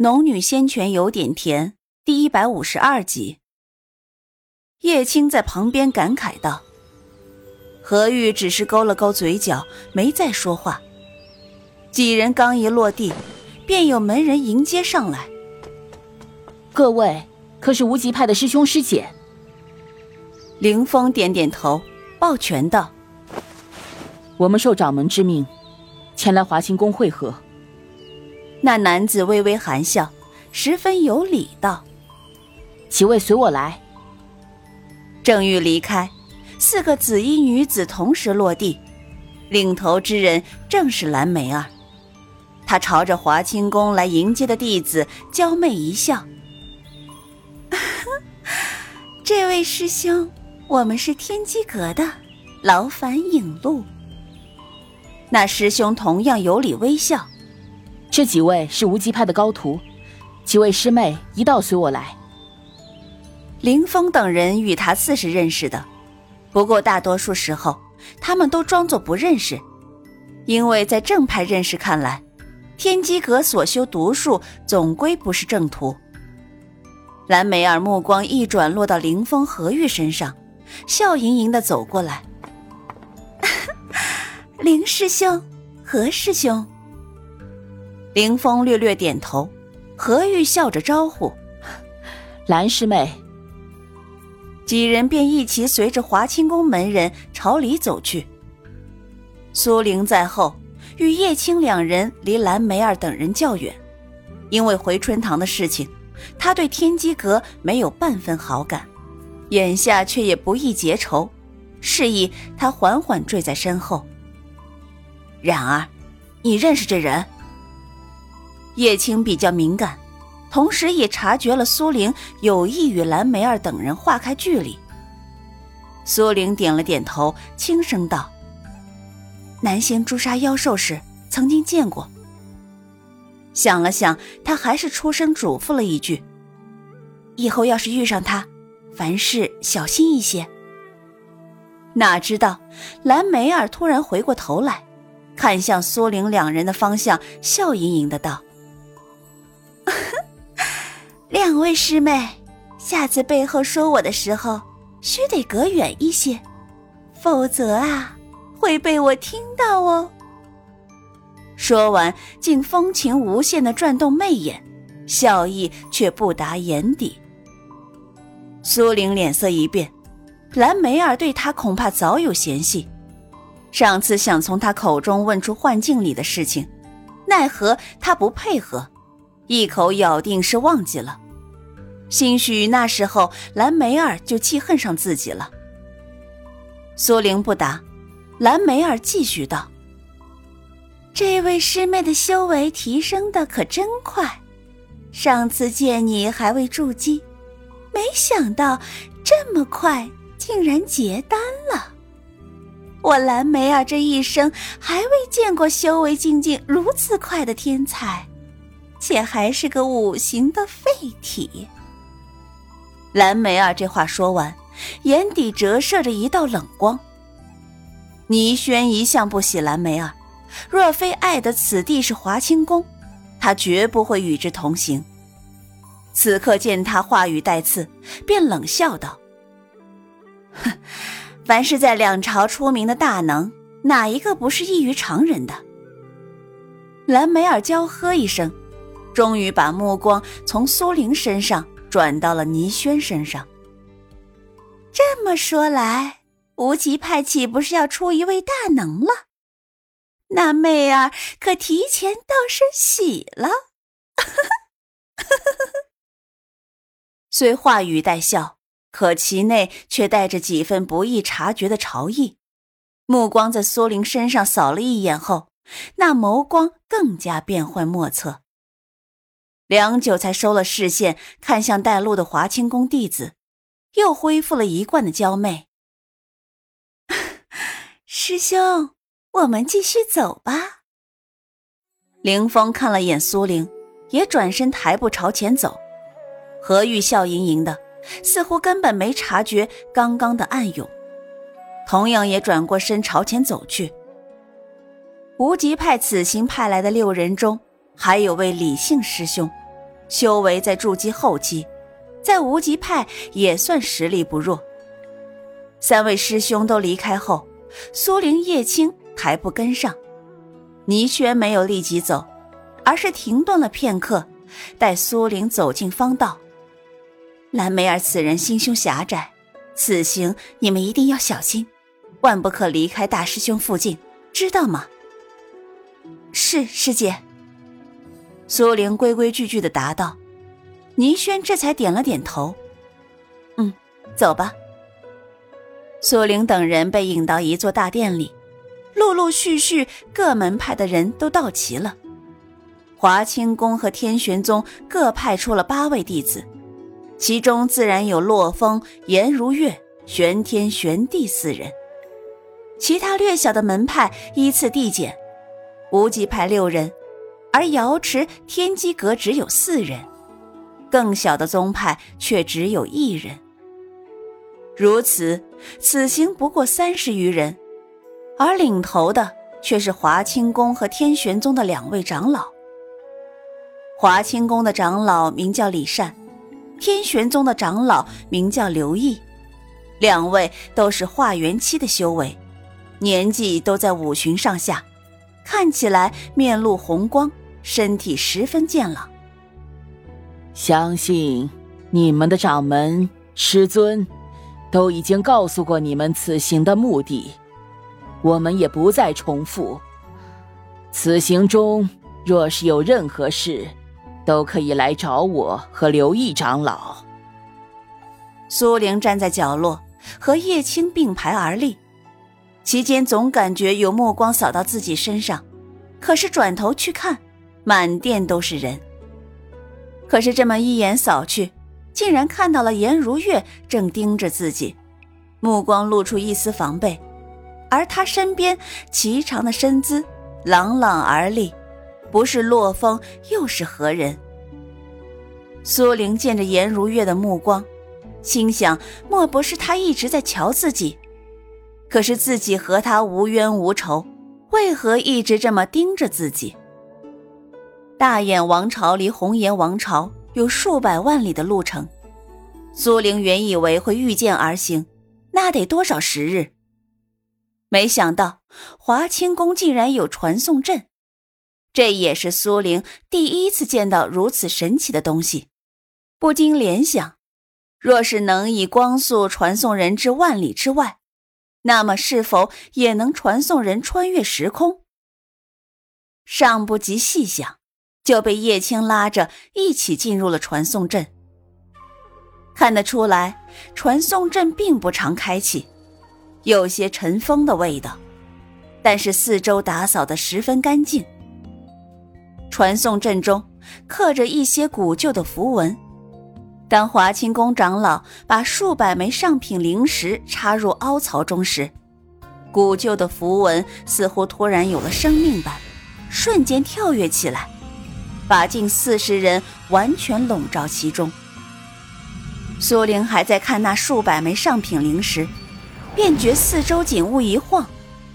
农女仙泉有点甜，第一百五十二集。叶青在旁边感慨道：“何玉只是勾了勾嘴角，没再说话。几人刚一落地，便有门人迎接上来。各位可是无极派的师兄师姐？”凌风点点头，抱拳道：“我们受掌门之命，前来华清宫会合。”那男子微微含笑，十分有礼道：“几位随我来。”正欲离开，四个紫衣女子同时落地，领头之人正是蓝梅儿。她朝着华清宫来迎接的弟子娇媚一笑：“这位师兄，我们是天机阁的，劳烦引路。”那师兄同样有礼微笑。这几位是无极派的高徒，几位师妹一道随我来。林峰等人与他自是认识的，不过大多数时候他们都装作不认识，因为在正派认识看来，天机阁所修毒术总归不是正途。蓝梅儿目光一转，落到林峰、何玉身上，笑盈盈的走过来：“ 林师兄，何师兄。”凌风略略点头，何玉笑着招呼：“ 蓝师妹。”几人便一齐随着华清宫门人朝里走去。苏玲在后，与叶青两人离蓝梅儿等人较远，因为回春堂的事情，他对天机阁没有半分好感，眼下却也不易结仇，示意他缓缓坠在身后。然而，你认识这人？叶青比较敏感，同时也察觉了苏玲有意与蓝梅儿等人划开距离。苏玲点了点头，轻声道：“南仙诛杀妖兽时曾经见过。”想了想，他还是出声嘱咐了一句：“以后要是遇上他，凡事小心一些。”哪知道蓝梅儿突然回过头来，看向苏玲两人的方向，笑盈盈的道。两位师妹，下次背后说我的时候，须得隔远一些，否则啊，会被我听到哦。说完，竟风情无限的转动媚眼，笑意却不达眼底。苏玲脸色一变，蓝梅儿对她恐怕早有嫌隙，上次想从她口中问出幻境里的事情，奈何她不配合。一口咬定是忘记了，兴许那时候蓝梅儿就记恨上自己了。苏玲不答，蓝梅儿继续道：“这位师妹的修为提升的可真快，上次见你还未筑基，没想到这么快竟然结丹了。我蓝梅儿这一生还未见过修为进境如此快的天才。”且还是个五行的废体。蓝梅儿这话说完，眼底折射着一道冷光。倪轩一向不喜蓝梅儿，若非爱的此地是华清宫，他绝不会与之同行。此刻见他话语带刺，便冷笑道：“哼，凡是在两朝出名的大能，哪一个不是异于常人的？”蓝梅儿娇呵一声。终于把目光从苏玲身上转到了倪轩身上。这么说来，无极派岂不是要出一位大能了？那妹儿可提前道声喜了。虽话语带笑，可其内却带着几分不易察觉的潮意。目光在苏玲身上扫了一眼后，那眸光更加变幻莫测。良久，才收了视线，看向带路的华清宫弟子，又恢复了一贯的娇媚。师兄，我们继续走吧。凌风看了眼苏玲，也转身抬步朝前走。何玉笑盈盈的，似乎根本没察觉刚刚的暗涌，同样也转过身朝前走去。无极派此行派来的六人中。还有位李姓师兄，修为在筑基后期，在无极派也算实力不弱。三位师兄都离开后，苏灵、叶青还不跟上。倪轩没有立即走，而是停顿了片刻，待苏灵走进方道。蓝梅儿此人心胸狭窄，此行你们一定要小心，万不可离开大师兄附近，知道吗？是师姐。苏玲规规矩矩的答道。倪轩这才点了点头。嗯，走吧。苏玲等人被引到一座大殿里，陆陆续续各门派的人都到齐了。华清宫和天玄宗各派出了八位弟子。其中自然有洛风、颜如月、玄天、玄地四人，其他略小的门派依次递减，无极派六人，而瑶池、天机阁只有四人，更小的宗派却只有一人。如此，此行不过三十余人，而领头的却是华清宫和天玄宗的两位长老。华清宫的长老名叫李善。天玄宗的长老名叫刘毅，两位都是化元期的修为，年纪都在五旬上下，看起来面露红光，身体十分健朗。相信你们的掌门师尊都已经告诉过你们此行的目的，我们也不再重复。此行中若是有任何事，都可以来找我和刘毅长老。苏玲站在角落，和叶青并排而立，期间总感觉有目光扫到自己身上，可是转头去看，满殿都是人。可是这么一眼扫去，竟然看到了颜如月正盯着自己，目光露出一丝防备，而他身边颀长的身姿，朗朗而立。不是洛风又是何人？苏玲见着颜如月的目光，心想：莫不是他一直在瞧自己？可是自己和他无冤无仇，为何一直这么盯着自己？大眼王朝离红颜王朝有数百万里的路程，苏玲原以为会御剑而行，那得多少时日？没想到华清宫竟然有传送阵。这也是苏玲第一次见到如此神奇的东西，不禁联想：若是能以光速传送人至万里之外，那么是否也能传送人穿越时空？尚不及细想，就被叶青拉着一起进入了传送阵。看得出来，传送阵并不常开启，有些尘封的味道，但是四周打扫的十分干净。传送阵中刻着一些古旧的符文。当华清宫长老把数百枚上品灵石插入凹槽中时，古旧的符文似乎突然有了生命般，瞬间跳跃起来，把近四十人完全笼罩其中。苏玲还在看那数百枚上品灵石，便觉四周景物一晃，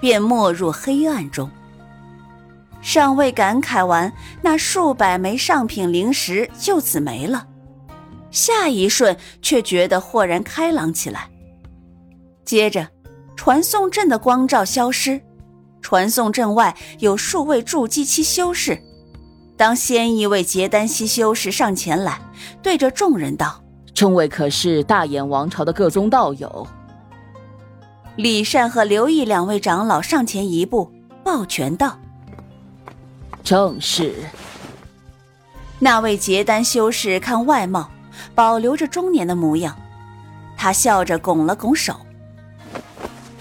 便没入黑暗中。尚未感慨完，那数百枚上品灵石就此没了。下一瞬，却觉得豁然开朗起来。接着，传送阵的光照消失，传送阵外有数位筑基期修士。当先一位结丹期修士上前来，对着众人道：“众位可是大眼王朝的各宗道友？”李善和刘毅两位长老上前一步，抱拳道。正是。那位结丹修士看外貌，保留着中年的模样，他笑着拱了拱手：“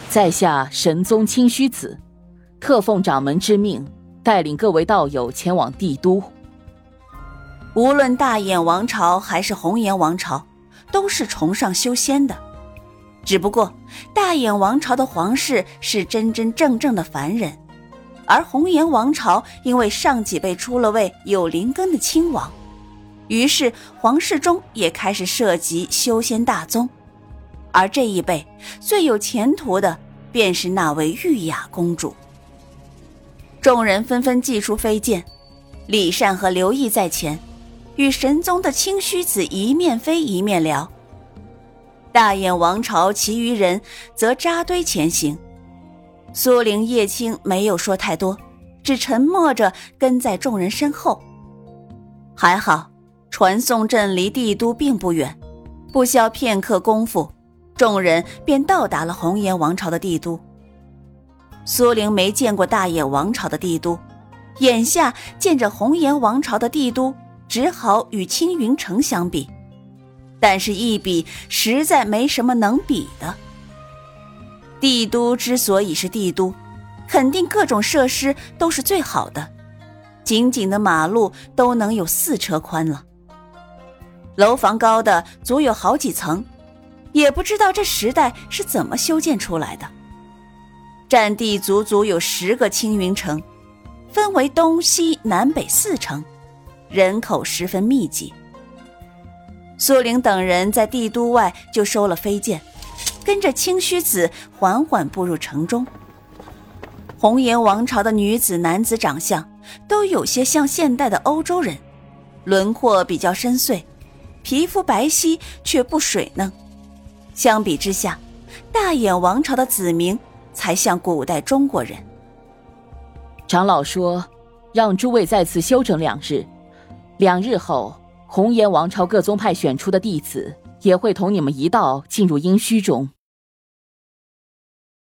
在下神宗清虚子，特奉掌门之命，带领各位道友前往帝都。无论大眼王朝还是红颜王朝，都是崇尚修仙的，只不过大眼王朝的皇室是真真正正的凡人。”而红颜王朝因为上几辈出了位有灵根的亲王，于是皇室中也开始涉及修仙大宗。而这一辈最有前途的，便是那位玉雅公主。众人纷纷祭出飞剑，李善和刘毅在前，与神宗的清虚子一面飞一面聊。大燕王朝其余人则扎堆前行。苏灵、叶青没有说太多，只沉默着跟在众人身后。还好，传送阵离帝都并不远，不消片刻功夫，众人便到达了红颜王朝的帝都。苏灵没见过大燕王朝的帝都，眼下见着红颜王朝的帝都，只好与青云城相比，但是，一比实在没什么能比的。帝都之所以是帝都，肯定各种设施都是最好的，仅仅的马路都能有四车宽了。楼房高的足有好几层，也不知道这时代是怎么修建出来的。占地足足有十个青云城，分为东西南北四城，人口十分密集。苏玲等人在帝都外就收了飞剑。跟着清虚子缓缓步入城中。红颜王朝的女子、男子长相都有些像现代的欧洲人，轮廓比较深邃，皮肤白皙却不水嫩。相比之下，大眼王朝的子民才像古代中国人。长老说，让诸位在此休整两日，两日后，红颜王朝各宗派选出的弟子也会同你们一道进入阴虚中。